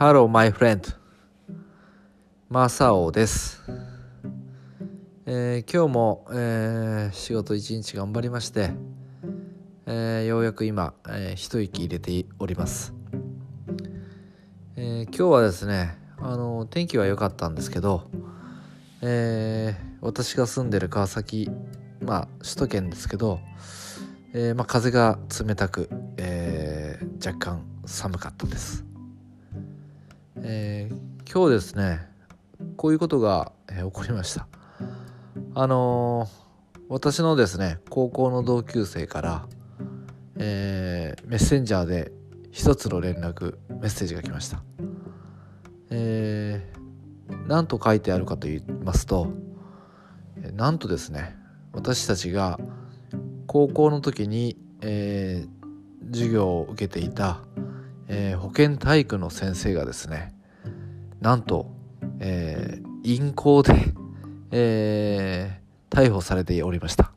Hello, my friend. マサオです。えー今日も、えー仕事一日頑張りまして、えーようやく今、え一息入れております。え今日はですね、あの天気は良かったんですけど、え私が住んでる川崎、まあ首都圏ですけど、えまあ、風が冷たく、え若干寒かったです。えー今日ですねこういうことが、えー起こりました。あのー私のですね高校の同級生から、えメッセンジャーで一つの連絡メッセージが来ました。え何と書いてあるかと言いますと、なんとですね私たちが高校の時に、えー授業を受けていた、えー保健体育の先生がですねなんと、えー陰行で、えー逮捕されておりました、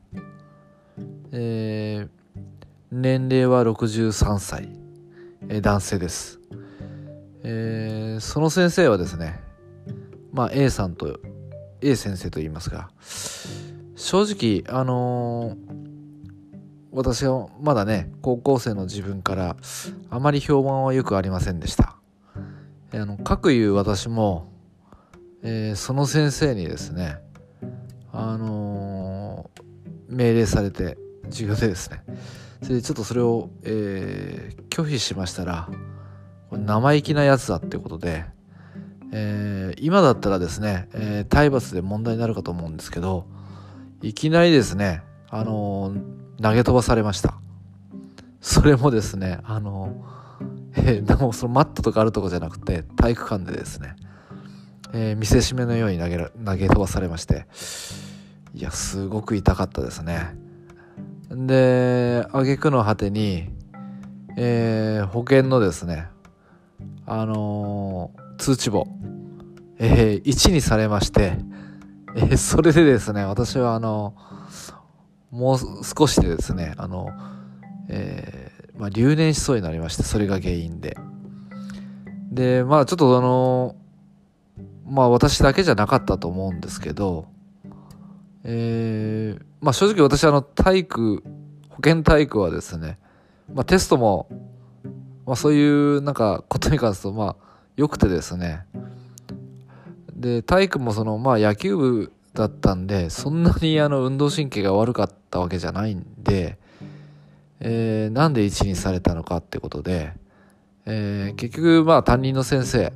えー年齢は63歳、えー男性です、えーその先生はですねまあ A さんと A 先生と言いますが正直あのー私はまだね高校生の自分からあまり評判はよくありませんでした。あの各いう私も、えーその先生にですねあのー命令されて授業でですね。それでちょっとそれを、えー拒否しましたらこれ生意気なやつだってことで、えー今だったらですね、えー体罰で問題になるかと思うんですけどいきなりですねあの投げ飛ばされました。それもですねあのえーでもそのマットとかあるとこじゃなくて体育館でですね、えー見せしめのように投げら投げ飛ばされまして。いやすごく痛かったですね。で挙句の果てに、えー保険のですねあのー通知簿、えー1にされまして、えーそれでですね私はあのもう少しでですねあの、えまあ、留年しそうになりましてそれが原因で。でまあちょっとあのまあ私だけじゃなかったと思うんですけどえーまあ正直私あの体育保健体育はですね、まあ、テストも、まあ、そういうなんかことに関するとまあ良くてですねで体育もそのまあ野球部だったんでそんなにあの運動神経が悪かったわけじゃないんで、えーなんで1にされたのかってことで、えー結局まあ担任の先生、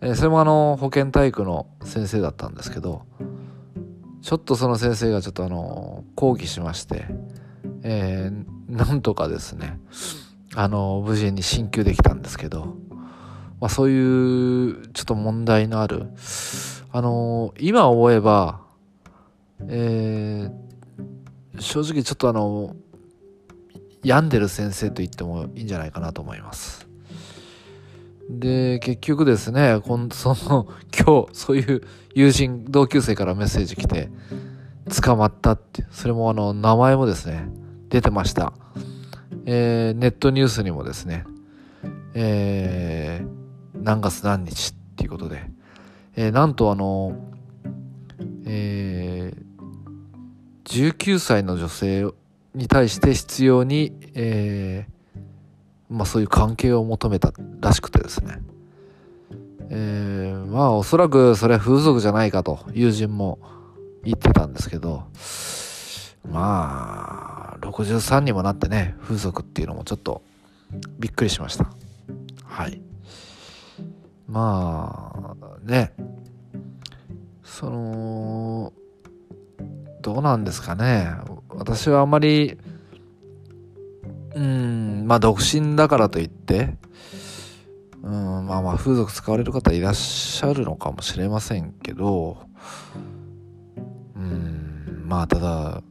えーそれもあの保健体育の先生だったんですけどちょっとその先生がちょっとあの抗議しまして、えーなんとかですねあの無事に進級できたんですけど、まあ、そういうちょっと問題のあるあの今思えば、えー正直ちょっとあの病んでる先生と言ってもいいんじゃないかなと思います。で結局ですねこん その今日そういう友人同級生からメッセージ来て捕まったってそれもあの名前もですね出てました、えーネットニュースにもですね、えー何月何日っていうことで、えーなんとあの、えー19歳の女性に対して必要に、えーまあそういう関係を求めたらしくてですね、えーまあおそらくそれは風俗じゃないかと友人も言ってたんですけどまあ63にもなってね風俗っていうのもちょっとびっくりしました。はい。まあね。そのどうなんですかね。私はあまりうんまあ独身だからといってうんまあまあ風俗使われる方いらっしゃるのかもしれませんけどうんまあただ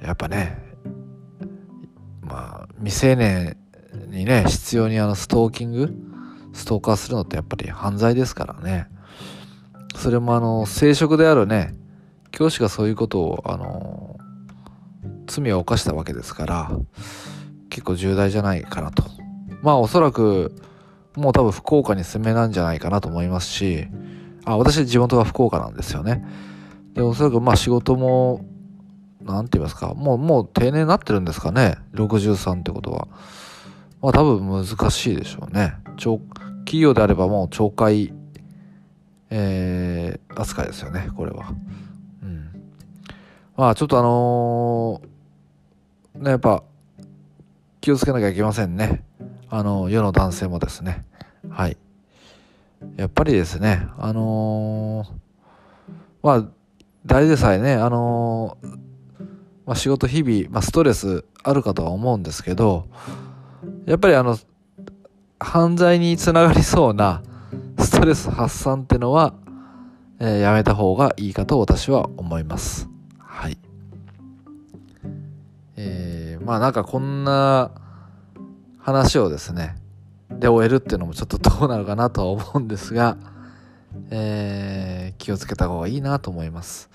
やっぱねまあ未成年にね必要にあのストーキングストーカーするのってやっぱり犯罪ですからね。それもあの生殖であるね教師がそういうことをあの罪を犯したわけですから結構重大じゃないかなとまあおそらくもう多分福岡に住めなんじゃないかなと思いますし、あ、私地元が福岡なんですよね。で、おそらくまあ仕事も、なんて言いますか、もう、もう定年になってるんですかね。63ってことは。まあ多分難しいでしょうね。企業であればもう懲戒、えー、扱いですよね、これは。まあちょっとあのー、ね、やっぱ、気をつけなきゃいけませんね。あの、世の男性もですね。はい。やっぱりですね、あのー、まあ、誰でさえね、あのー、まあ、仕事日々、まあ、ストレスあるかとは思うんですけど、やっぱりあの、犯罪につながりそうなストレス発散ってのは、えー、やめた方がいいかと私は思います。はい。えー、まあなんかこんな話をですね、で終えるっていうのもちょっとどうなるかなとは思うんですが、えー、気をつけた方がいいなと思います。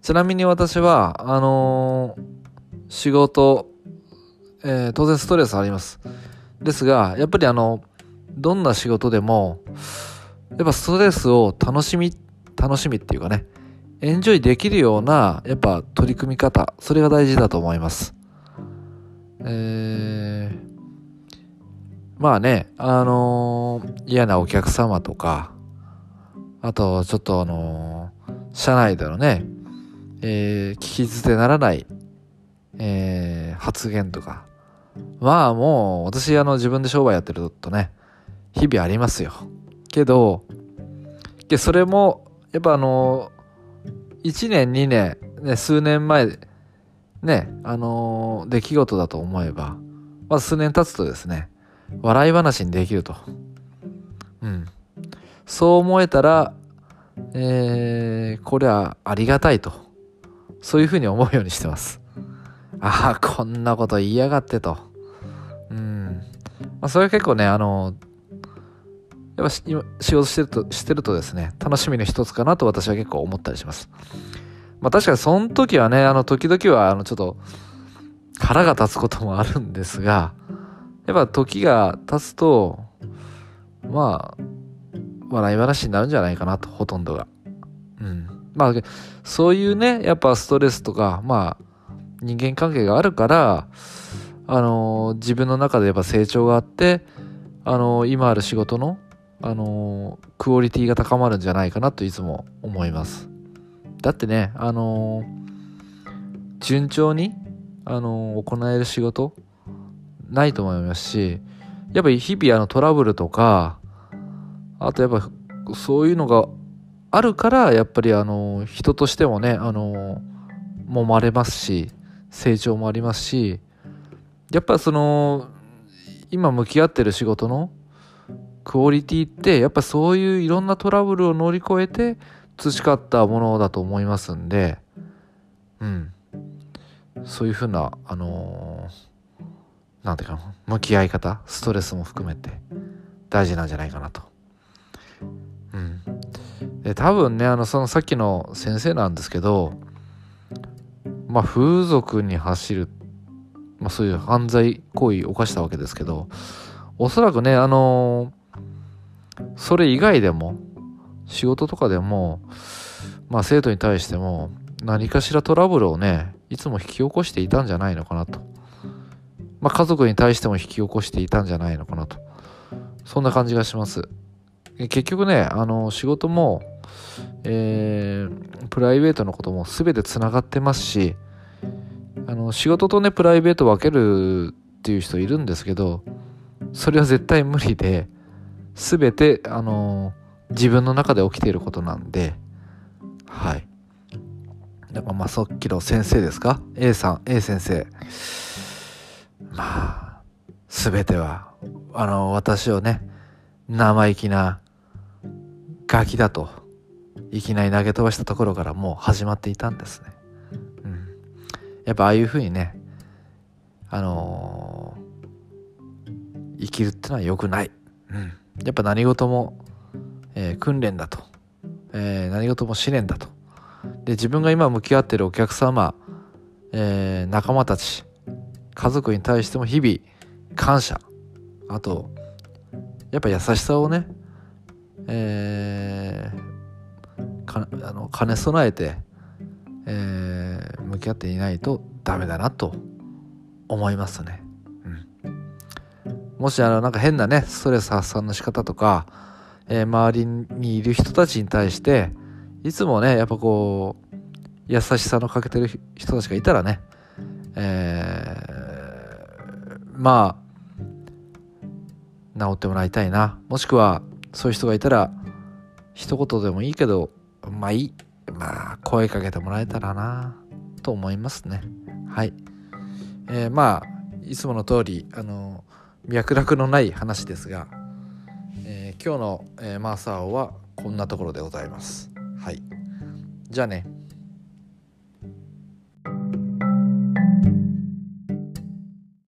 ちなみに私は、あのー、仕事、えー、当然ストレスあります。ですが、やっぱりあの、どんな仕事でも、やっぱストレスを楽しみ、楽しみっていうかね、エンジョイできるような、やっぱ取り組み方、それが大事だと思います。えー、まあね、あのー、嫌なお客様とか、あと、ちょっとあのー、社内でのね、えー、聞き捨てならない、えー、発言とか。まあもう、私あの自分で商売やってるとね、日々ありますよ。けど、でそれも、やっぱあのー、1年、2年、ね、数年前、ね、あのー、出来事だと思えば、まあ数年経つとですね、笑い話にできると。うん。そう思えたら、えー、これはありがたいと。そういうふうに思うようにしてます。ああ、こんなこと言いやがってと。うん。まあ、それは結構ね、あの、やっぱ仕事してると、してるとですね、楽しみの一つかなと私は結構思ったりします。まあ確かにその時はね、あの、時々は、あの、ちょっと、腹が立つこともあるんですが、やっぱ時が経つと、まあ、笑い話になるんじゃないかなと、ほとんどが。うん。まあ、そういうね、やっぱストレスとか、まあ、人間関係があるから、あのー、自分の中でやっぱ成長があって、あのー、今ある仕事の、あのー、クオリティが高まるんじゃないかなといつも思います。だってね、あの順調に、あの行える仕事ないと思いますし、やっぱり日々あのトラブルとか、あとやっぱそういうのがあるから、やっぱりあの、人としてもね、あの、揉まれますし、成長もありますし、やっぱその、今向き合ってる仕事のクオリティって、やっぱそういういろんなトラブルを乗り越えて培ったものだと思いますんで、うん。そういうふうな、あのー、ていうかな、向き合い方、ストレスも含めて大事なんじゃないかなと。うん。で、多分ね、あの、そのさっきの先生なんですけど、まあ、風俗に走る、まあ、そういう犯罪行為を犯したわけですけど、おそらくね、あのー、それ以外でも、仕事とかでも、まあ、生徒に対しても、何かしらトラブルをね、いつも引き起こしていたんじゃないのかなと。まあ、家族に対しても引き起こしていたんじゃないのかなと。そんな感じがします。結局ね、あの、仕事も、えー、プライベートのことも全てつながってますし、あの、仕事とね、プライベート分けるっていう人いるんですけど、それは絶対無理で、全て、あの、自分の中で起きていることなんで、はい。だからまあさっきの先生ですか ?A さん、A 先生。まあ、全ては、あの、私をね、生意気なガキだといきなり投げ飛ばしたところからもう始まっていたんですね。うん。やっぱああいうふうにね、あのー、生きるってのは良くない。うん。やっぱ何事も、えー、訓練だと。えー、何事も試練だと。で、自分が今向き合ってるお客様、えー、仲間たち、家族に対しても日々感謝。あと、やっぱ優しさをねえー、かあの兼ね備えて、えー、向き合っていないとダメだなと思いますね。もしあのなんか変なねストレス発散の仕方とか、えー、周りにいる人たちに対していつもねやっぱこう優しさのかけてる人たちがいたらね、えー、まあ治ってもらいたいな。もしくはそういう人がいたら一言でもいいけどまあいい。まあ声かけてもらえたらなと思いますね。はい。えー、まあいつもの通りあの脈絡のない話ですが、えー、今日の、えー、マーサーはこんなところでございます。はい。じゃあね。